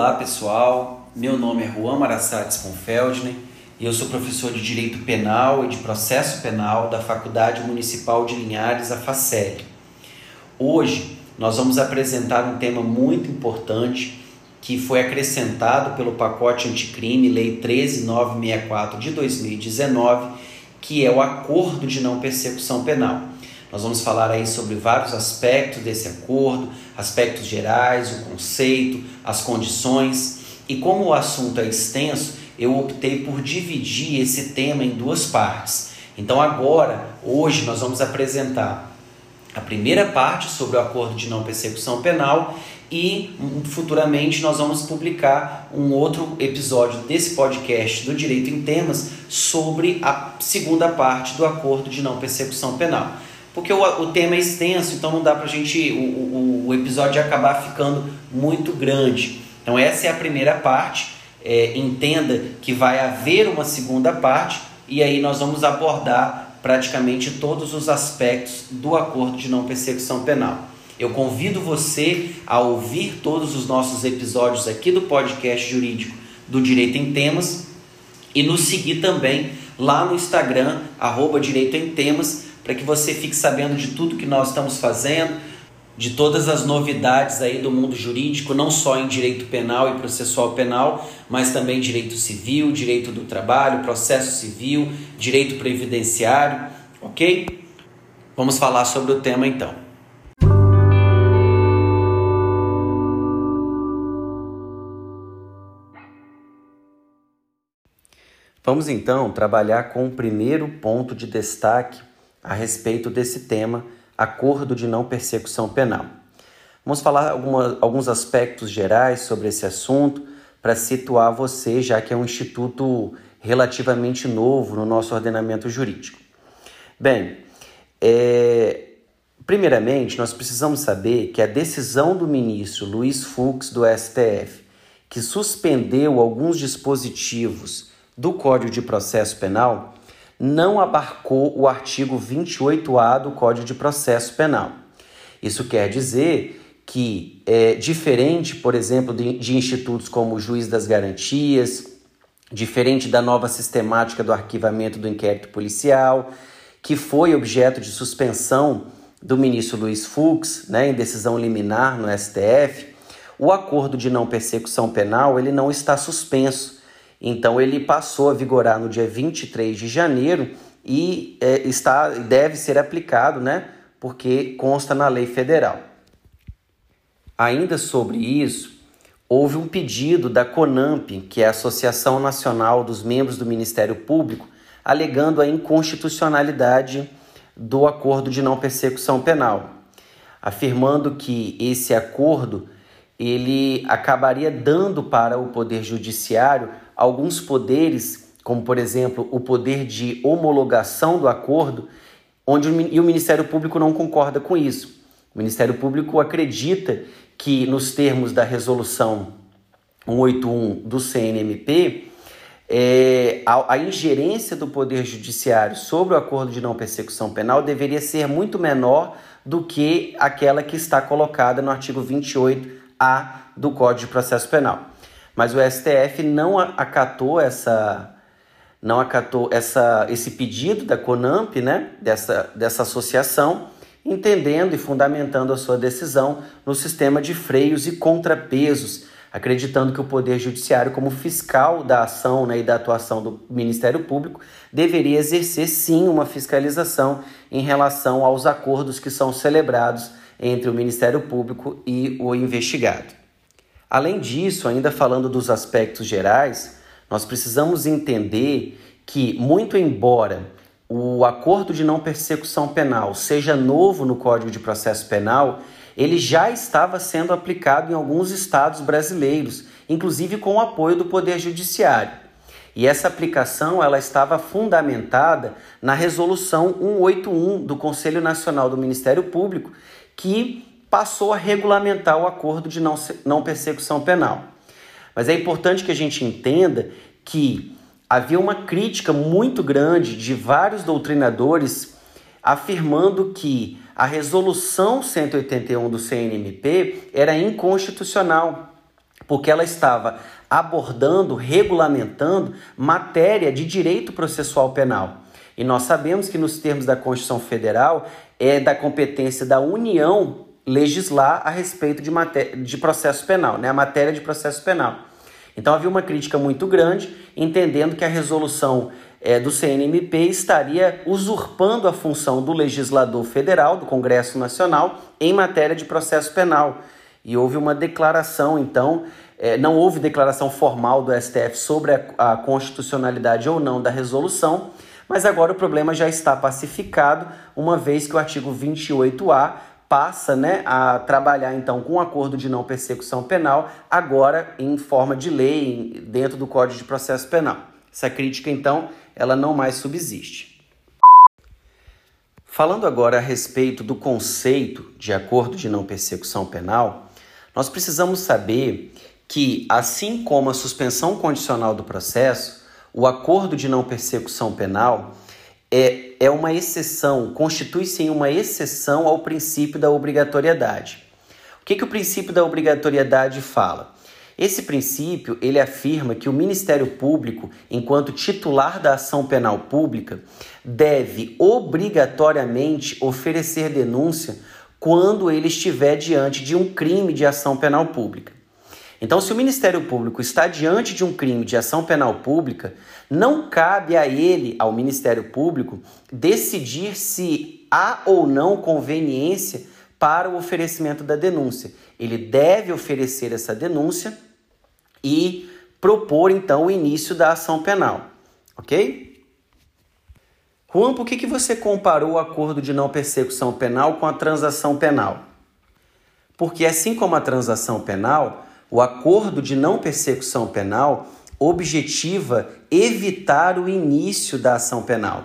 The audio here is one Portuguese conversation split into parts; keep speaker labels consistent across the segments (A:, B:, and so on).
A: Olá pessoal, meu nome é Juan Marassati Sponfeldner e eu sou professor de Direito Penal e de Processo Penal da Faculdade Municipal de Linhares, a FACEL. Hoje nós vamos apresentar um tema muito importante que foi acrescentado pelo pacote anticrime Lei 13964 de 2019, que é o acordo de não persecução penal. Nós vamos falar aí sobre vários aspectos desse acordo, aspectos gerais, o conceito, as condições. E como o assunto é extenso, eu optei por dividir esse tema em duas partes. Então agora, hoje nós vamos apresentar a primeira parte sobre o acordo de não persecução penal e futuramente nós vamos publicar um outro episódio desse podcast do Direito em Temas sobre a segunda parte do acordo de não persecução penal porque o, o tema é extenso, então não dá para a gente, o, o, o, episódio acabar ficando muito grande. Então essa é a primeira parte, é, entenda que vai haver uma segunda parte e aí nós vamos abordar praticamente todos os aspectos do acordo de não persecução penal. Eu convido você a ouvir todos os nossos episódios aqui do podcast jurídico do Direito em Temas e nos seguir também lá no Instagram, arroba Direito em Temas, para que você fique sabendo de tudo que nós estamos fazendo, de todas as novidades aí do mundo jurídico, não só em direito penal e processual penal, mas também direito civil, direito do trabalho, processo civil, direito previdenciário, ok? Vamos falar sobre o tema então. Vamos então trabalhar com o primeiro ponto de destaque a respeito desse tema, acordo de não persecução penal. Vamos falar alguma, alguns aspectos gerais sobre esse assunto para situar você, já que é um instituto relativamente novo no nosso ordenamento jurídico. Bem, é, primeiramente nós precisamos saber que a decisão do ministro Luiz Fux do STF, que suspendeu alguns dispositivos do Código de Processo Penal, não abarcou o artigo 28A do Código de Processo Penal. Isso quer dizer que, é diferente, por exemplo, de, de institutos como o Juiz das Garantias, diferente da nova sistemática do arquivamento do inquérito policial, que foi objeto de suspensão do ministro Luiz Fux, né, em decisão liminar no STF, o acordo de não persecução penal ele não está suspenso então ele passou a vigorar no dia 23 de janeiro e é, está, deve ser aplicado, né? Porque consta na lei federal. Ainda sobre isso, houve um pedido da CONAMP, que é a Associação Nacional dos Membros do Ministério Público, alegando a inconstitucionalidade do acordo de não persecução penal, afirmando que esse acordo ele acabaria dando para o poder judiciário alguns poderes, como por exemplo o poder de homologação do acordo, onde o, e o Ministério Público não concorda com isso. O Ministério Público acredita que, nos termos da resolução 181 do CNMP, é, a, a, ingerência do Poder Judiciário sobre o acordo de não persecução penal deveria ser muito menor do que aquela que está colocada no artigo 28A do Código de Processo Penal. Mas o STF não acatou essa não acatou essa, esse pedido da CONAMP, né, dessa, dessa associação, entendendo e fundamentando a sua decisão no sistema de freios e contrapesos, acreditando que o Poder Judiciário, como fiscal da ação né, e da atuação do Ministério Público, deveria exercer sim uma fiscalização em relação aos acordos que são celebrados entre o Ministério Público e o investigado. Além disso, ainda falando dos aspectos gerais, nós precisamos entender que, muito embora o acordo de não persecução penal seja novo no Código de Processo Penal, ele já estava sendo aplicado em alguns estados brasileiros, inclusive com o apoio do Poder Judiciário. E essa aplicação ela estava fundamentada na resolução 181 do Conselho Nacional do Ministério Público, que passou a regulamentar o acordo de não, não persecução penal. Mas é importante que a gente entenda que havia uma crítica muito grande de vários doutrinadores afirmando que a resolução 181 do CNMP era inconstitucional, porque ela estava abordando, regulamentando matéria de direito processual penal. E nós sabemos que, nos termos da Constituição Federal, é da competência da União legislar a respeito de, de processo penal, né? a matéria de processo penal. Então havia uma crítica muito grande, entendendo que a resolução é, do CNMP estaria usurpando a função do legislador federal, do Congresso Nacional, em matéria de processo penal. E houve uma declaração, então, é, não houve declaração formal do STF sobre a, a constitucionalidade ou não da resolução, mas agora o problema já está pacificado, uma vez que o artigo 28A passa né, a trabalhar então com um acordo de não persecução penal, agora em forma de lei dentro do Código de Processo Penal. Essa crítica, então, ela não mais subsiste. Falando agora a respeito do conceito de acordo de não persecução penal, nós precisamos saber que, assim como a suspensão condicional do processo, o acordo de não persecução penal é, é uma exceção, constitui-se em uma exceção ao princípio da obrigatoriedade. O que, que o princípio da obrigatoriedade fala? Esse princípio ele afirma que o Ministério Público, enquanto titular da ação penal pública, deve obrigatoriamente oferecer denúncia quando ele estiver diante de um crime de ação penal pública. Então, se o Ministério Público está diante de um crime de ação penal pública, não cabe a ele, ao Ministério Público, decidir se há ou não conveniência para o oferecimento da denúncia. Ele deve oferecer essa denúncia e propor então o início da ação penal, ok? Juan, por que, que você comparou o acordo de não persecução penal com a transação penal? Porque assim como a transação penal, o acordo de não persecução penal objetiva evitar o início da ação penal.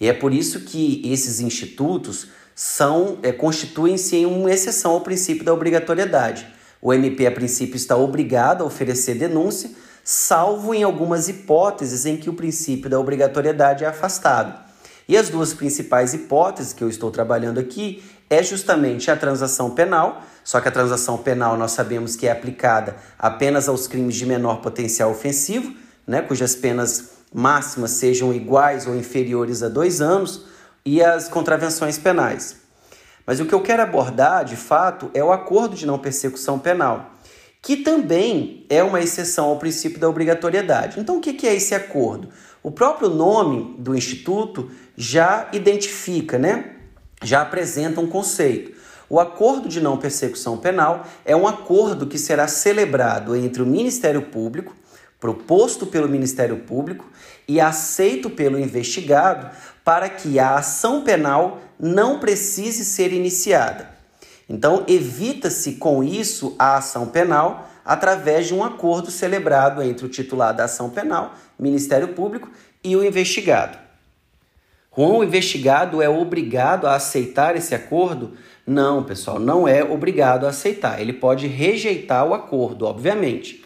A: E é por isso que esses institutos são é, constituem-se em uma exceção ao princípio da obrigatoriedade. O MP, a princípio, está obrigado a oferecer denúncia, salvo em algumas hipóteses em que o princípio da obrigatoriedade é afastado. E as duas principais hipóteses que eu estou trabalhando aqui é justamente a transação penal, só que a transação penal nós sabemos que é aplicada apenas aos crimes de menor potencial ofensivo, né, cujas penas máximas sejam iguais ou inferiores a dois anos, e as contravenções penais. Mas o que eu quero abordar, de fato, é o acordo de não persecução penal, que também é uma exceção ao princípio da obrigatoriedade. Então, o que é esse acordo? O próprio nome do Instituto já identifica, né? Já apresenta um conceito. O acordo de não persecução penal é um acordo que será celebrado entre o Ministério Público, proposto pelo Ministério Público e aceito pelo investigado para que a ação penal não precise ser iniciada. Então, evita-se com isso a ação penal através de um acordo celebrado entre o titular da ação penal, Ministério Público, e o investigado. O investigado é obrigado a aceitar esse acordo não, pessoal, não é obrigado a aceitar. Ele pode rejeitar o acordo, obviamente.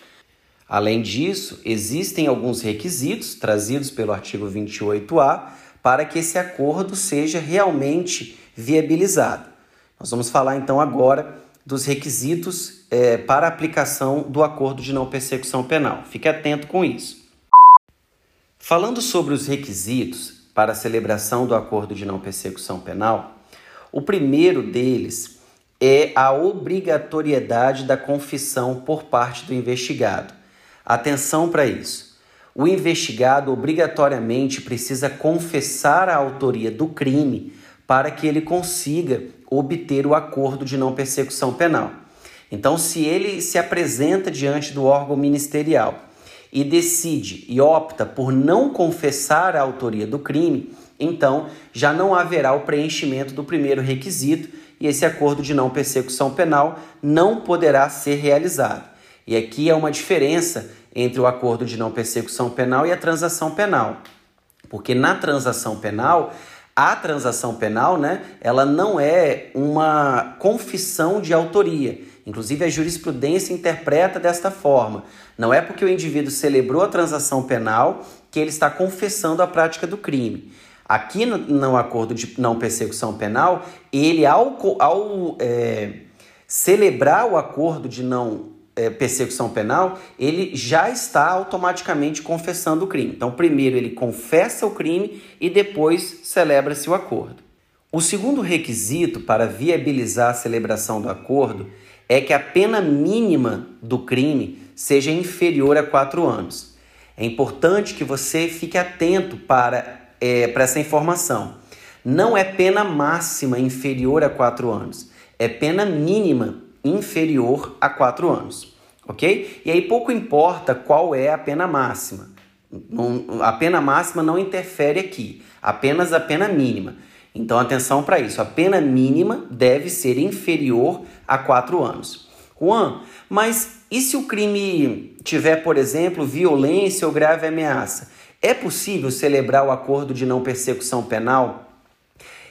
A: Além disso, existem alguns requisitos trazidos pelo artigo 28A para que esse acordo seja realmente viabilizado. Nós vamos falar então agora dos requisitos é, para aplicação do acordo de não persecução penal. Fique atento com isso. Falando sobre os requisitos para a celebração do acordo de não persecução penal, o primeiro deles é a obrigatoriedade da confissão por parte do investigado. Atenção para isso. O investigado obrigatoriamente precisa confessar a autoria do crime para que ele consiga obter o acordo de não persecução penal. Então, se ele se apresenta diante do órgão ministerial e decide e opta por não confessar a autoria do crime, então já não haverá o preenchimento do primeiro requisito e esse acordo de não persecução penal não poderá ser realizado. E aqui é uma diferença entre o acordo de não persecução penal e a transação penal. Porque na transação penal, a transação penal, né, ela não é uma confissão de autoria. Inclusive a jurisprudência interpreta desta forma. Não é porque o indivíduo celebrou a transação penal que ele está confessando a prática do crime. Aqui no, no acordo de não persecução penal, ele, ao, ao é, celebrar o acordo de não é, persecução penal, ele já está automaticamente confessando o crime. Então, primeiro ele confessa o crime e depois celebra-se o acordo. O segundo requisito para viabilizar a celebração do acordo é que a pena mínima do crime seja inferior a quatro anos. É importante que você fique atento para, é, para essa informação. Não é pena máxima inferior a quatro anos, é pena mínima inferior a quatro anos, ok? E aí pouco importa qual é a pena máxima. a pena máxima não interfere aqui, apenas a pena mínima. Então atenção para isso, a pena mínima deve ser inferior a quatro anos. Juan, mas e se o crime tiver, por exemplo, violência ou grave ameaça? É possível celebrar o acordo de não persecução penal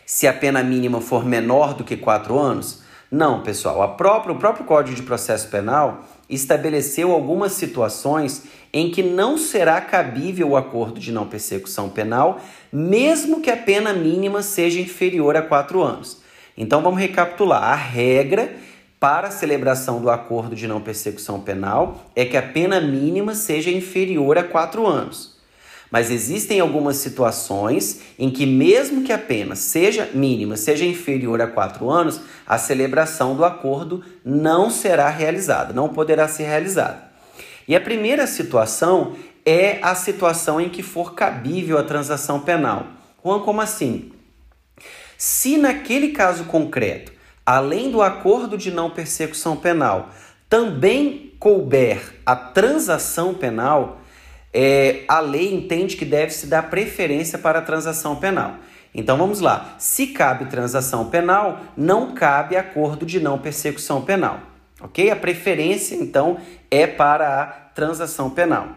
A: se a pena mínima for menor do que quatro anos? Não, pessoal. Própria, o próprio Código de Processo Penal estabeleceu algumas situações em que não será cabível o acordo de não persecução penal, mesmo que a pena mínima seja inferior a quatro anos. Então vamos recapitular. A regra para a celebração do acordo de não persecução penal é que a pena mínima seja inferior a quatro anos. Mas existem algumas situações em que, mesmo que a pena seja mínima, seja inferior a quatro anos, a celebração do acordo não será realizada, não poderá ser realizada. E a primeira situação é a situação em que for cabível a transação penal. Juan, como assim? Se naquele caso concreto, além do acordo de não persecução penal, também couber a transação penal, é, a lei entende que deve se dar preferência para a transação penal. Então vamos lá. Se cabe transação penal, não cabe acordo de não persecução penal. Ok? A preferência, então, é para a transação penal.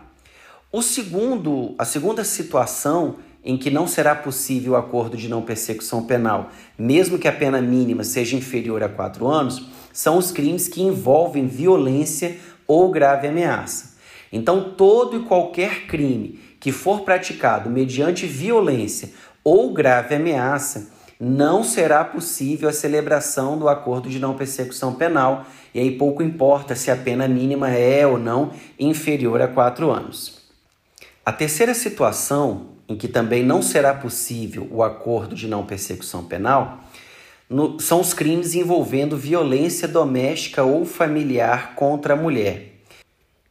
A: O segundo, a segunda situação em que não será possível o acordo de não persecução penal, mesmo que a pena mínima seja inferior a quatro anos, são os crimes que envolvem violência ou grave ameaça. Então, todo e qualquer crime que for praticado mediante violência ou grave ameaça, não será possível a celebração do acordo de não persecução penal, e aí pouco importa se a pena mínima é ou não inferior a quatro anos. A terceira situação em que também não será possível o acordo de não persecução penal no, são os crimes envolvendo violência doméstica ou familiar contra a mulher.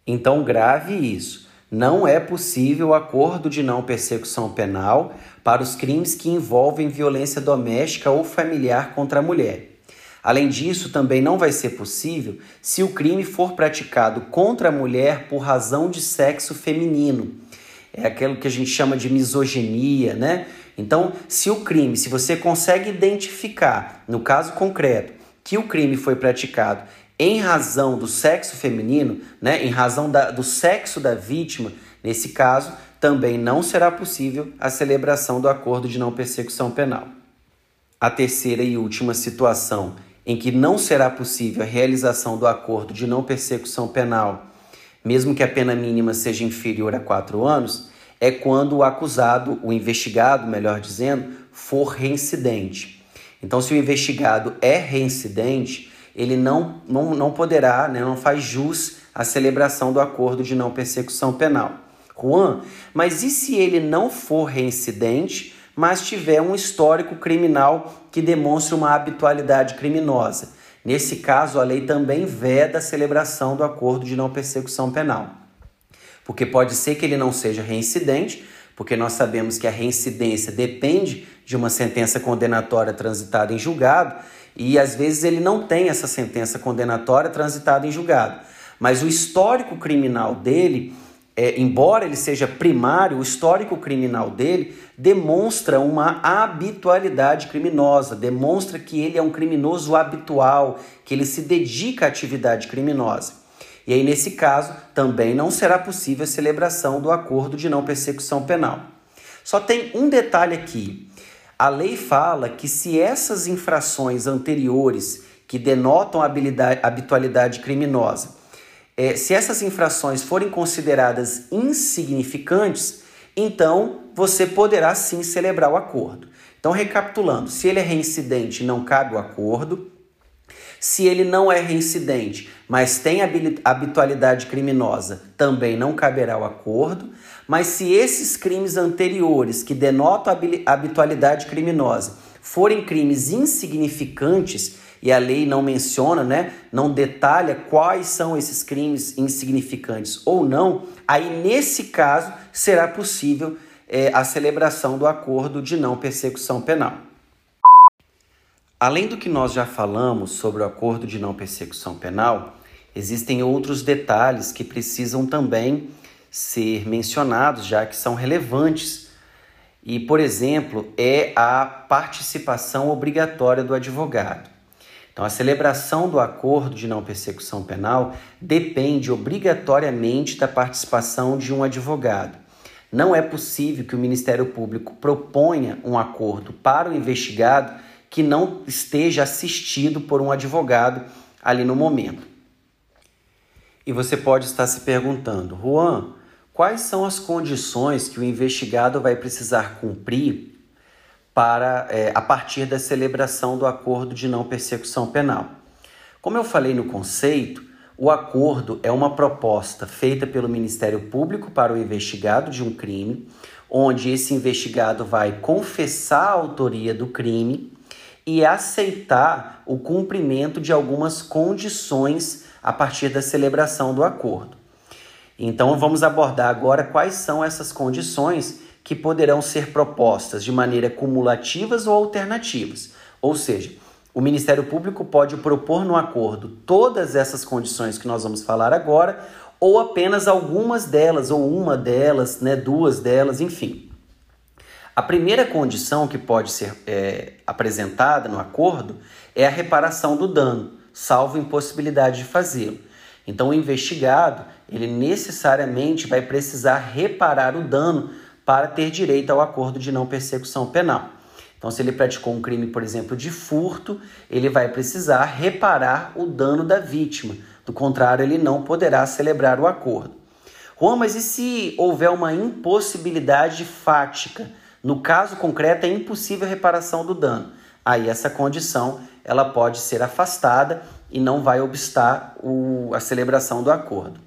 A: Então, grave isso. Não é possível acordo de não persecução penal para os crimes que envolvem violência doméstica ou familiar contra a mulher. Além disso, também não vai ser possível se o crime for praticado contra a mulher por razão de sexo feminino. É aquilo que a gente chama de misoginia, né? Então, se o crime, se você consegue identificar, no caso concreto, que o crime foi praticado em razão do sexo feminino, né, em razão da, do sexo da vítima, nesse caso, também não será possível a celebração do acordo de não persecução penal. A terceira e última situação em que não será possível a realização do acordo de não persecução penal, mesmo que a pena mínima seja inferior a quatro anos, é quando o acusado, o investigado, melhor dizendo, for reincidente. Então, se o investigado é reincidente, ele não, não, não poderá, né, não faz jus à celebração do acordo de não persecução penal. Juan, mas e se ele não for reincidente, mas tiver um histórico criminal que demonstre uma habitualidade criminosa? Nesse caso, a lei também veda a celebração do acordo de não persecução penal. Porque pode ser que ele não seja reincidente, porque nós sabemos que a reincidência depende de uma sentença condenatória transitada em julgado, e às vezes ele não tem essa sentença condenatória transitada em julgado. Mas o histórico criminal dele, é, embora ele seja primário, o histórico criminal dele demonstra uma habitualidade criminosa, demonstra que ele é um criminoso habitual, que ele se dedica à atividade criminosa. E aí, nesse caso, também não será possível a celebração do acordo de não persecução penal. Só tem um detalhe aqui. A lei fala que se essas infrações anteriores que denotam habilidade, habitualidade criminosa, é, se essas infrações forem consideradas insignificantes, então você poderá sim celebrar o acordo. Então, recapitulando, se ele é reincidente, não cabe o acordo. Se ele não é reincidente, mas tem habitualidade criminosa, também não caberá o acordo. Mas se esses crimes anteriores que denotam habitualidade criminosa forem crimes insignificantes, e a lei não menciona, né, não detalha quais são esses crimes insignificantes ou não, aí nesse caso será possível é, a celebração do acordo de não persecução penal. Além do que nós já falamos sobre o acordo de não persecução penal, existem outros detalhes que precisam também ser mencionados, já que são relevantes. E, por exemplo, é a participação obrigatória do advogado. Então, a celebração do acordo de não persecução penal depende obrigatoriamente da participação de um advogado. Não é possível que o Ministério Público proponha um acordo para o investigado que não esteja assistido por um advogado ali no momento. E você pode estar se perguntando, Juan, quais são as condições que o investigado vai precisar cumprir para é, a partir da celebração do acordo de não persecução penal? Como eu falei no conceito, o acordo é uma proposta feita pelo Ministério Público para o investigado de um crime, onde esse investigado vai confessar a autoria do crime e aceitar o cumprimento de algumas condições a partir da celebração do acordo. Então, vamos abordar agora quais são essas condições que poderão ser propostas de maneira cumulativas ou alternativas. Ou seja, o Ministério Público pode propor no acordo todas essas condições que nós vamos falar agora, ou apenas algumas delas, ou uma delas, né, duas delas, enfim. A primeira condição que pode ser é, apresentada no acordo é a reparação do dano, salvo impossibilidade de fazê-lo. Então, o investigado ele necessariamente vai precisar reparar o dano para ter direito ao acordo de não persecução penal. Então, se ele praticou um crime, por exemplo, de furto, ele vai precisar reparar o dano da vítima. Do contrário, ele não poderá celebrar o acordo. Juan, mas e se houver uma impossibilidade fática? No caso concreto, é impossível reparação do dano. Aí essa condição ela pode ser afastada e não vai obstar o, a celebração do acordo.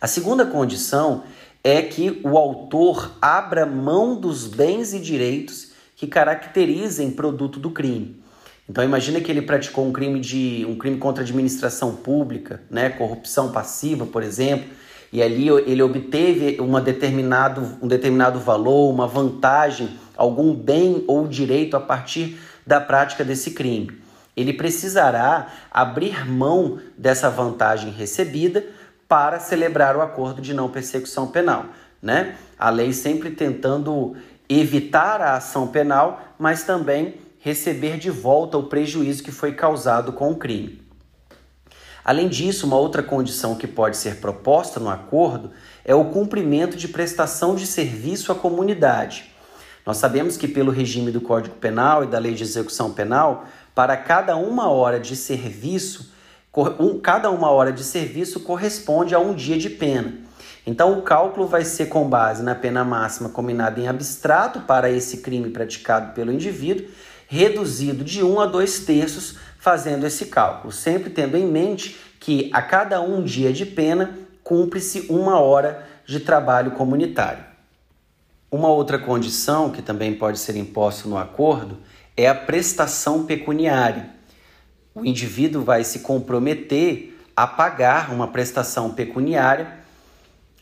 A: A segunda condição é que o autor abra mão dos bens e direitos que caracterizem produto do crime. Então imagina que ele praticou um crime de um crime contra a administração pública, né, corrupção passiva, por exemplo, e ali ele obteve uma determinado, um determinado valor, uma vantagem, algum bem ou direito a partir da prática desse crime. Ele precisará abrir mão dessa vantagem recebida para celebrar o acordo de não persecução penal. Né? A lei sempre tentando evitar a ação penal, mas também receber de volta o prejuízo que foi causado com o crime. Além disso, uma outra condição que pode ser proposta no acordo é o cumprimento de prestação de serviço à comunidade. Nós sabemos que, pelo regime do Código Penal e da Lei de Execução Penal, para cada uma hora de serviço, cada uma hora de serviço corresponde a um dia de pena. Então, o cálculo vai ser com base na pena máxima combinada em abstrato para esse crime praticado pelo indivíduo, reduzido de 1 a 2 terços fazendo esse cálculo, sempre tendo em mente que a cada um dia de pena cumpre-se uma hora de trabalho comunitário. Uma outra condição que também pode ser imposta no acordo é a prestação pecuniária. O indivíduo vai se comprometer a pagar uma prestação pecuniária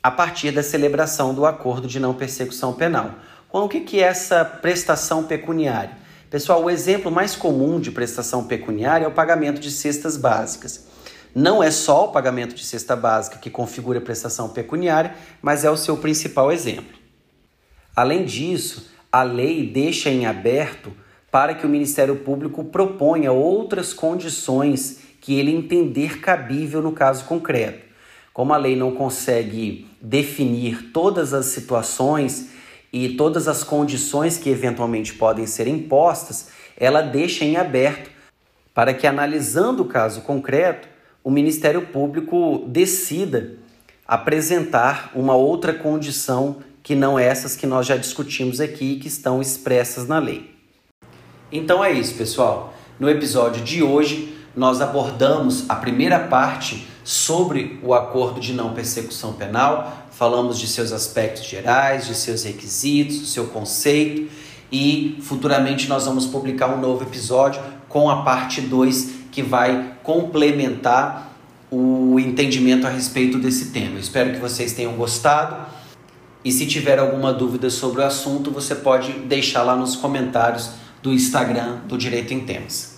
A: a partir da celebração do acordo de não persecução penal. Então, o que é essa prestação pecuniária? Pessoal, o exemplo mais comum de prestação pecuniária é o pagamento de cestas básicas. Não é só o pagamento de cesta básica que configura a prestação pecuniária, mas é o seu principal exemplo. Além disso, a lei deixa em aberto para que o Ministério Público proponha outras condições que ele entender cabível no caso concreto. Como a lei não consegue definir todas as situações e todas as condições que eventualmente podem ser impostas, ela deixa em aberto para que, analisando o caso concreto, o Ministério Público decida apresentar uma outra condição que não essas que nós já discutimos aqui e que estão expressas na lei. Então é isso, pessoal. No episódio de hoje, nós abordamos a primeira parte sobre o acordo de não persecução penal, falamos de seus aspectos gerais, de seus requisitos, do seu conceito e futuramente nós vamos publicar um novo episódio com a parte 2 que vai complementar o entendimento a respeito desse tema. Espero que vocês tenham gostado. E se tiver alguma dúvida sobre o assunto, você pode deixar lá nos comentários do Instagram do Direito em Temas.